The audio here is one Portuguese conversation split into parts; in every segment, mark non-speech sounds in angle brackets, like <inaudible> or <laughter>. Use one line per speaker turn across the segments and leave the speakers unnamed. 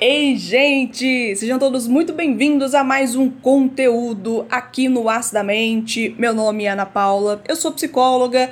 Ei, gente! Sejam todos muito bem-vindos a mais um conteúdo aqui no Acidamente. Meu nome é Ana Paula, eu sou psicóloga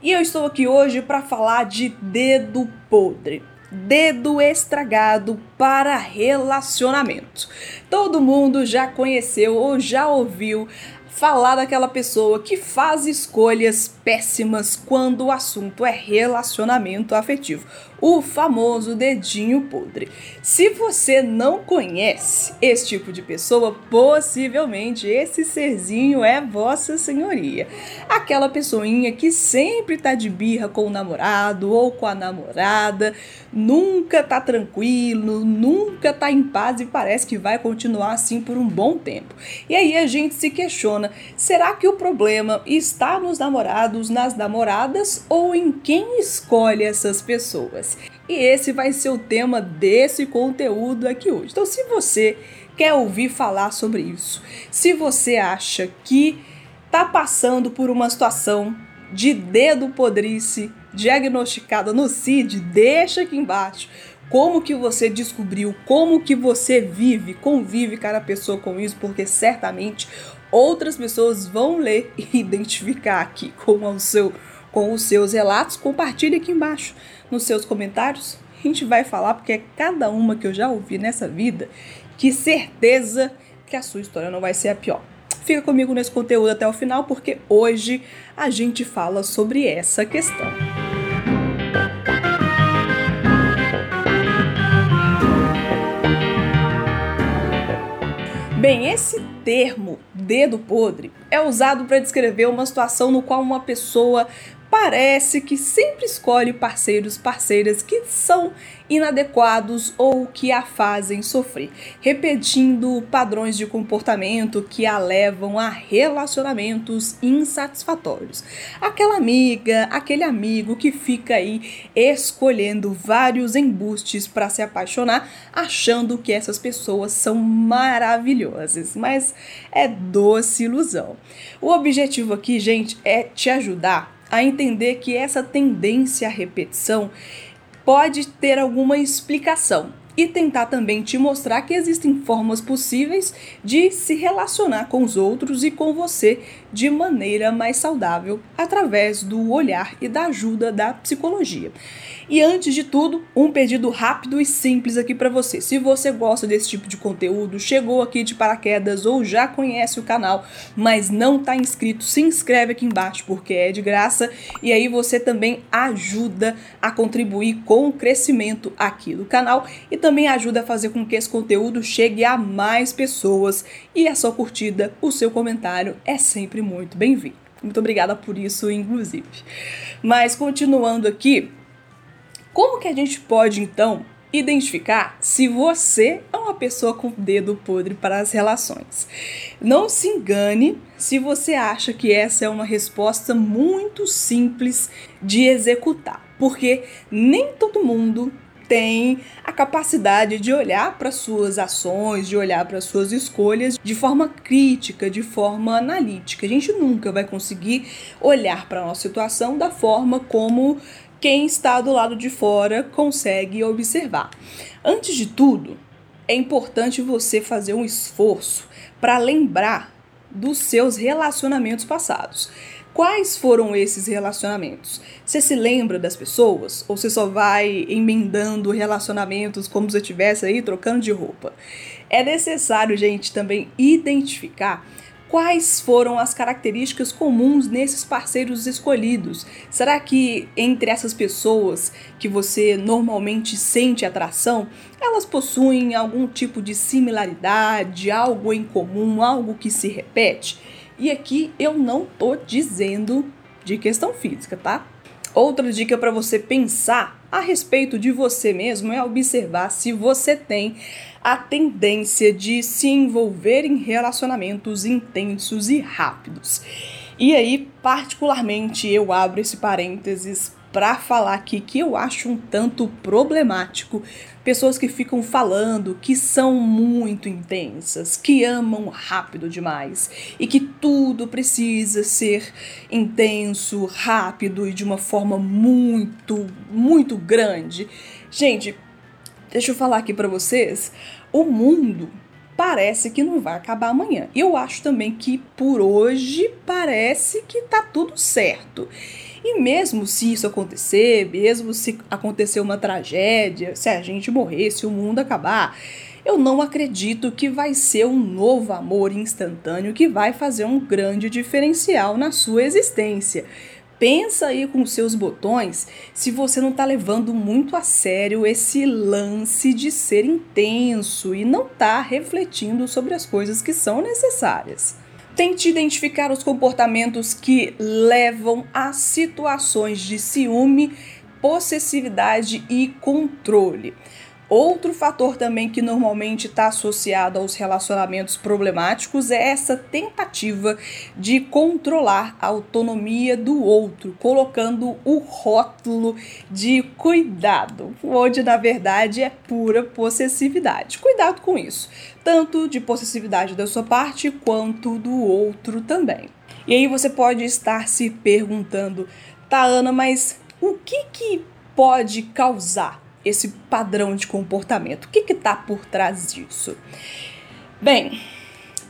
e eu estou aqui hoje para falar de dedo podre. Dedo estragado para relacionamento. Todo mundo já conheceu ou já ouviu falar daquela pessoa que faz escolhas péssimas quando o assunto é relacionamento afetivo o famoso dedinho podre. Se você não conhece esse tipo de pessoa, possivelmente esse serzinho é Vossa Senhoria. Aquela pessoinha que sempre tá de birra com o namorado ou com a namorada, nunca tá tranquilo, nunca tá em paz e parece que vai continuar assim por um bom tempo. E aí a gente se questiona: será que o problema está nos namorados, nas namoradas ou em quem escolhe essas pessoas? E esse vai ser o tema desse conteúdo aqui hoje. Então, se você quer ouvir falar sobre isso, se você acha que está passando por uma situação de dedo podrice diagnosticada no CID, deixa aqui embaixo como que você descobriu, como que você vive, convive cada pessoa com isso, porque certamente outras pessoas vão ler <laughs> e identificar aqui com o seu com os seus relatos, compartilhe aqui embaixo nos seus comentários. A gente vai falar porque é cada uma que eu já ouvi nessa vida que certeza que a sua história não vai ser a pior. Fica comigo nesse conteúdo até o final porque hoje a gente fala sobre essa questão. Bem, esse termo dedo podre é usado para descrever uma situação no qual uma pessoa parece que sempre escolhe parceiros, parceiras que são inadequados ou que a fazem sofrer, repetindo padrões de comportamento que a levam a relacionamentos insatisfatórios. Aquela amiga, aquele amigo que fica aí escolhendo vários embustes para se apaixonar, achando que essas pessoas são maravilhosas, mas é doce ilusão. O objetivo aqui, gente, é te ajudar a entender que essa tendência à repetição pode ter alguma explicação e tentar também te mostrar que existem formas possíveis de se relacionar com os outros e com você de maneira mais saudável através do olhar e da ajuda da psicologia. E antes de tudo, um pedido rápido e simples aqui para você. Se você gosta desse tipo de conteúdo, chegou aqui de paraquedas ou já conhece o canal, mas não está inscrito, se inscreve aqui embaixo porque é de graça e aí você também ajuda a contribuir com o crescimento aqui do canal e também ajuda a fazer com que esse conteúdo chegue a mais pessoas e a sua curtida, o seu comentário é sempre muito bem-vindo. Muito obrigada por isso, inclusive. Mas continuando aqui, como que a gente pode então identificar se você é uma pessoa com dedo podre para as relações? Não se engane se você acha que essa é uma resposta muito simples de executar, porque nem todo mundo tem a capacidade de olhar para suas ações, de olhar para suas escolhas de forma crítica, de forma analítica. A gente nunca vai conseguir olhar para a nossa situação da forma como quem está do lado de fora consegue observar. Antes de tudo, é importante você fazer um esforço para lembrar dos seus relacionamentos passados. Quais foram esses relacionamentos? Você se lembra das pessoas? Ou você só vai emendando relacionamentos como se estivesse aí trocando de roupa? É necessário, gente, também identificar quais foram as características comuns nesses parceiros escolhidos. Será que entre essas pessoas que você normalmente sente atração, elas possuem algum tipo de similaridade, algo em comum, algo que se repete? E aqui eu não tô dizendo de questão física, tá? Outra dica para você pensar a respeito de você mesmo é observar se você tem a tendência de se envolver em relacionamentos intensos e rápidos. E aí, particularmente, eu abro esse parênteses para falar aqui que eu acho um tanto problemático pessoas que ficam falando que são muito intensas, que amam rápido demais e que tudo precisa ser intenso, rápido e de uma forma muito, muito grande. Gente, deixa eu falar aqui para vocês, o mundo parece que não vai acabar amanhã. Eu acho também que por hoje parece que tá tudo certo. E mesmo se isso acontecer, mesmo se acontecer uma tragédia, se a gente morrer, se o mundo acabar, eu não acredito que vai ser um novo amor instantâneo que vai fazer um grande diferencial na sua existência. Pensa aí com seus botões se você não está levando muito a sério esse lance de ser intenso e não está refletindo sobre as coisas que são necessárias. Tente identificar os comportamentos que levam a situações de ciúme, possessividade e controle. Outro fator também que normalmente está associado aos relacionamentos problemáticos é essa tentativa de controlar a autonomia do outro, colocando o rótulo de cuidado, onde na verdade é pura possessividade. Cuidado com isso, tanto de possessividade da sua parte quanto do outro também. E aí você pode estar se perguntando, tá, Ana, mas o que que pode causar esse padrão de comportamento. O que está por trás disso? Bem,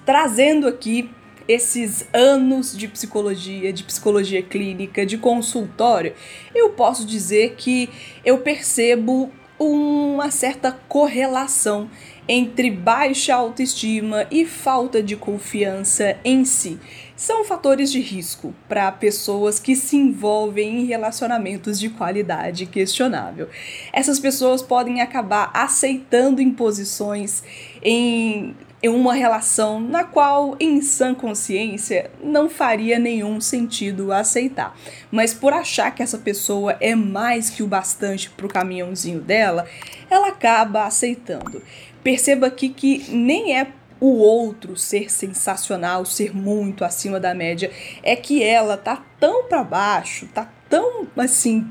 trazendo aqui esses anos de psicologia, de psicologia clínica, de consultório, eu posso dizer que eu percebo uma certa correlação entre baixa autoestima e falta de confiança em si são fatores de risco para pessoas que se envolvem em relacionamentos de qualidade questionável. Essas pessoas podem acabar aceitando imposições em uma relação na qual, em sã consciência, não faria nenhum sentido aceitar. Mas por achar que essa pessoa é mais que o bastante para o caminhãozinho dela, ela acaba aceitando. Perceba aqui que nem é o outro ser sensacional, ser muito acima da média, é que ela tá tão para baixo, tá tão assim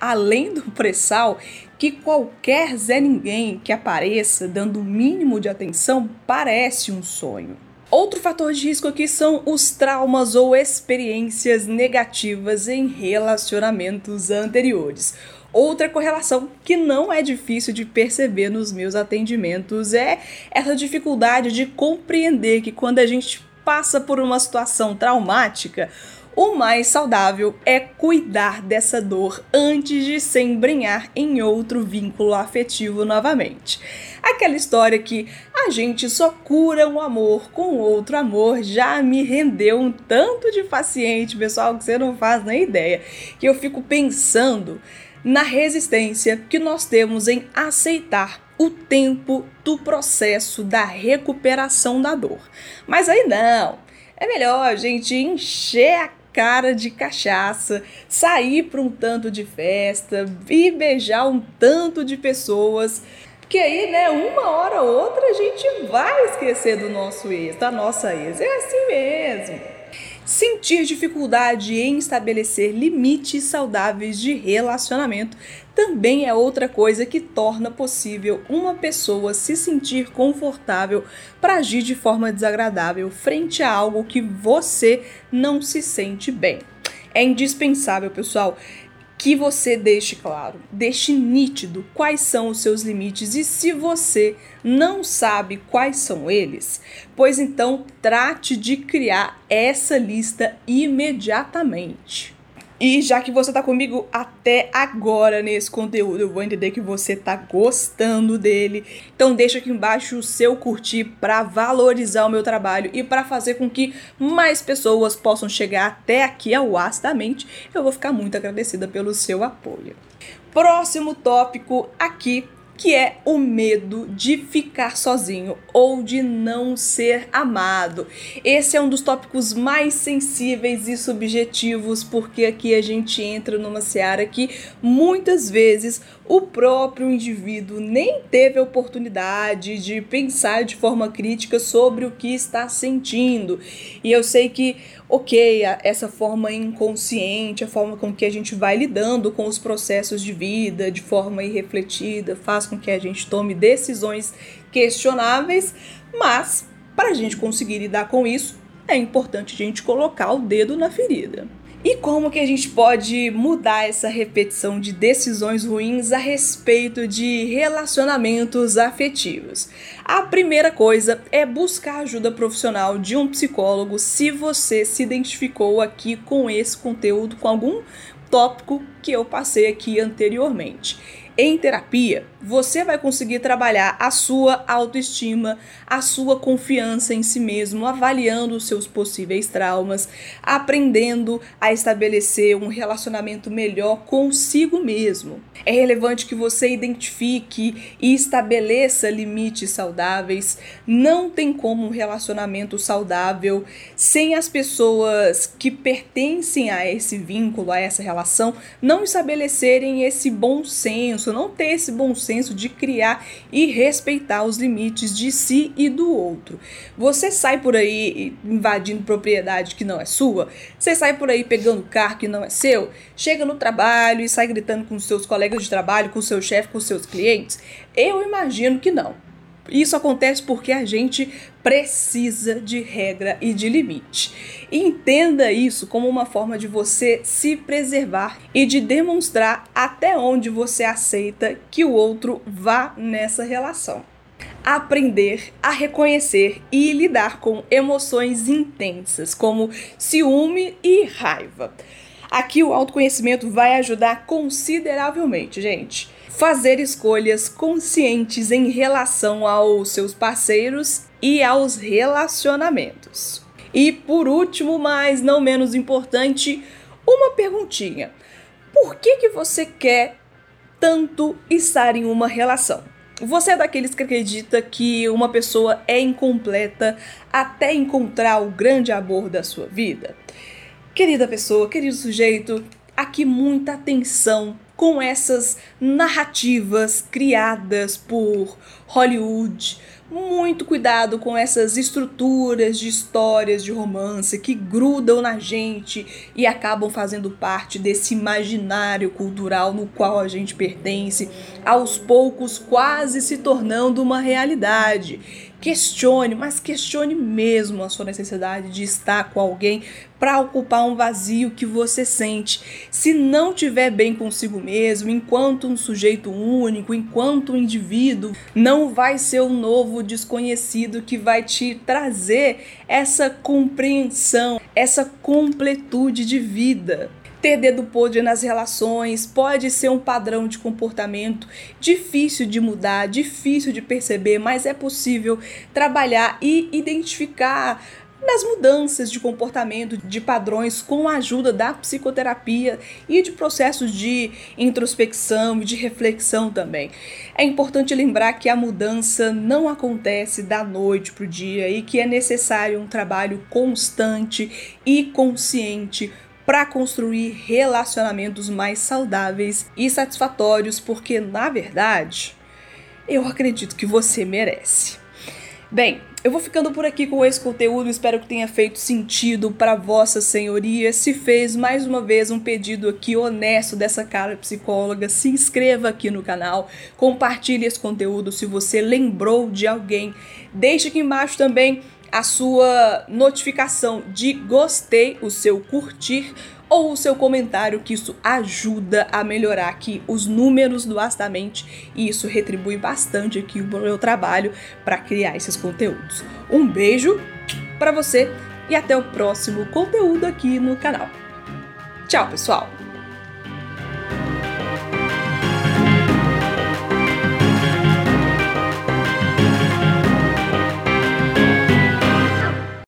além do pressal que qualquer Zé Ninguém que apareça dando o mínimo de atenção parece um sonho. Outro fator de risco aqui são os traumas ou experiências negativas em relacionamentos anteriores. Outra correlação que não é difícil de perceber nos meus atendimentos é essa dificuldade de compreender que quando a gente passa por uma situação traumática, o mais saudável é cuidar dessa dor antes de se embrenhar em outro vínculo afetivo novamente. Aquela história que a gente só cura um amor com outro amor já me rendeu um tanto de paciente, pessoal, que você não faz nem ideia. Que eu fico pensando na resistência que nós temos em aceitar o tempo do processo da recuperação da dor. Mas aí não, é melhor a gente encher a cara de cachaça, sair para um tanto de festa, ir beijar um tanto de pessoas. Porque aí, né, uma hora ou outra a gente vai esquecer do nosso ex, da nossa ex. É assim mesmo. Sentir dificuldade em estabelecer limites saudáveis de relacionamento também é outra coisa que torna possível uma pessoa se sentir confortável para agir de forma desagradável frente a algo que você não se sente bem. É indispensável, pessoal, que você deixe claro, deixe nítido quais são os seus limites e se você não sabe quais são eles, pois então trate de criar essa lista imediatamente. E já que você tá comigo até agora nesse conteúdo, eu vou entender que você tá gostando dele. Então deixa aqui embaixo o seu curtir para valorizar o meu trabalho e para fazer com que mais pessoas possam chegar até aqui ao Mente. Eu vou ficar muito agradecida pelo seu apoio. Próximo tópico aqui que é o medo de ficar sozinho ou de não ser amado. Esse é um dos tópicos mais sensíveis e subjetivos, porque aqui a gente entra numa seara que muitas vezes o próprio indivíduo nem teve a oportunidade de pensar de forma crítica sobre o que está sentindo. E eu sei que, ok, essa forma inconsciente, a forma com que a gente vai lidando com os processos de vida de forma irrefletida, faz com que a gente tome decisões questionáveis, mas para a gente conseguir lidar com isso, é importante a gente colocar o dedo na ferida. E como que a gente pode mudar essa repetição de decisões ruins a respeito de relacionamentos afetivos? A primeira coisa é buscar ajuda profissional de um psicólogo se você se identificou aqui com esse conteúdo, com algum tópico que eu passei aqui anteriormente. Em terapia, você vai conseguir trabalhar a sua autoestima, a sua confiança em si mesmo, avaliando os seus possíveis traumas, aprendendo a estabelecer um relacionamento melhor consigo mesmo. É relevante que você identifique e estabeleça limites saudáveis. Não tem como um relacionamento saudável sem as pessoas que pertencem a esse vínculo, a essa relação, não estabelecerem esse bom senso não ter esse bom senso de criar e respeitar os limites de si e do outro. Você sai por aí invadindo propriedade que não é sua, você sai por aí pegando carro que não é seu, chega no trabalho e sai gritando com seus colegas de trabalho, com seu chefe, com seus clientes. Eu imagino que não. Isso acontece porque a gente precisa de regra e de limite. Entenda isso como uma forma de você se preservar e de demonstrar até onde você aceita que o outro vá nessa relação. Aprender a reconhecer e lidar com emoções intensas, como ciúme e raiva. Aqui o autoconhecimento vai ajudar consideravelmente, gente fazer escolhas conscientes em relação aos seus parceiros e aos relacionamentos. E por último, mas não menos importante, uma perguntinha. Por que que você quer tanto estar em uma relação? Você é daqueles que acredita que uma pessoa é incompleta até encontrar o grande amor da sua vida? Querida pessoa, querido sujeito, aqui muita atenção com essas narrativas criadas por Hollywood. Muito cuidado com essas estruturas de histórias de romance que grudam na gente e acabam fazendo parte desse imaginário cultural no qual a gente pertence, aos poucos quase se tornando uma realidade. Questione, mas questione mesmo a sua necessidade de estar com alguém para ocupar um vazio que você sente. Se não tiver bem consigo mesmo, enquanto um sujeito único, enquanto um indivíduo, não vai ser o um novo desconhecido que vai te trazer essa compreensão, essa completude de vida. Ter dedo podre nas relações pode ser um padrão de comportamento difícil de mudar, difícil de perceber, mas é possível trabalhar e identificar nas mudanças de comportamento, de padrões, com a ajuda da psicoterapia e de processos de introspecção e de reflexão também. É importante lembrar que a mudança não acontece da noite para o dia e que é necessário um trabalho constante e consciente para construir relacionamentos mais saudáveis e satisfatórios, porque na verdade, eu acredito que você merece. Bem, eu vou ficando por aqui com esse conteúdo, espero que tenha feito sentido para Vossa Senhoria. Se fez mais uma vez um pedido aqui honesto dessa cara psicóloga, se inscreva aqui no canal, compartilhe esse conteúdo se você lembrou de alguém. Deixe aqui embaixo também a sua notificação de gostei, o seu curtir ou o seu comentário, que isso ajuda a melhorar aqui os números do Astamente e isso retribui bastante aqui o meu trabalho para criar esses conteúdos. Um beijo para você e até o próximo conteúdo aqui no canal. Tchau, pessoal!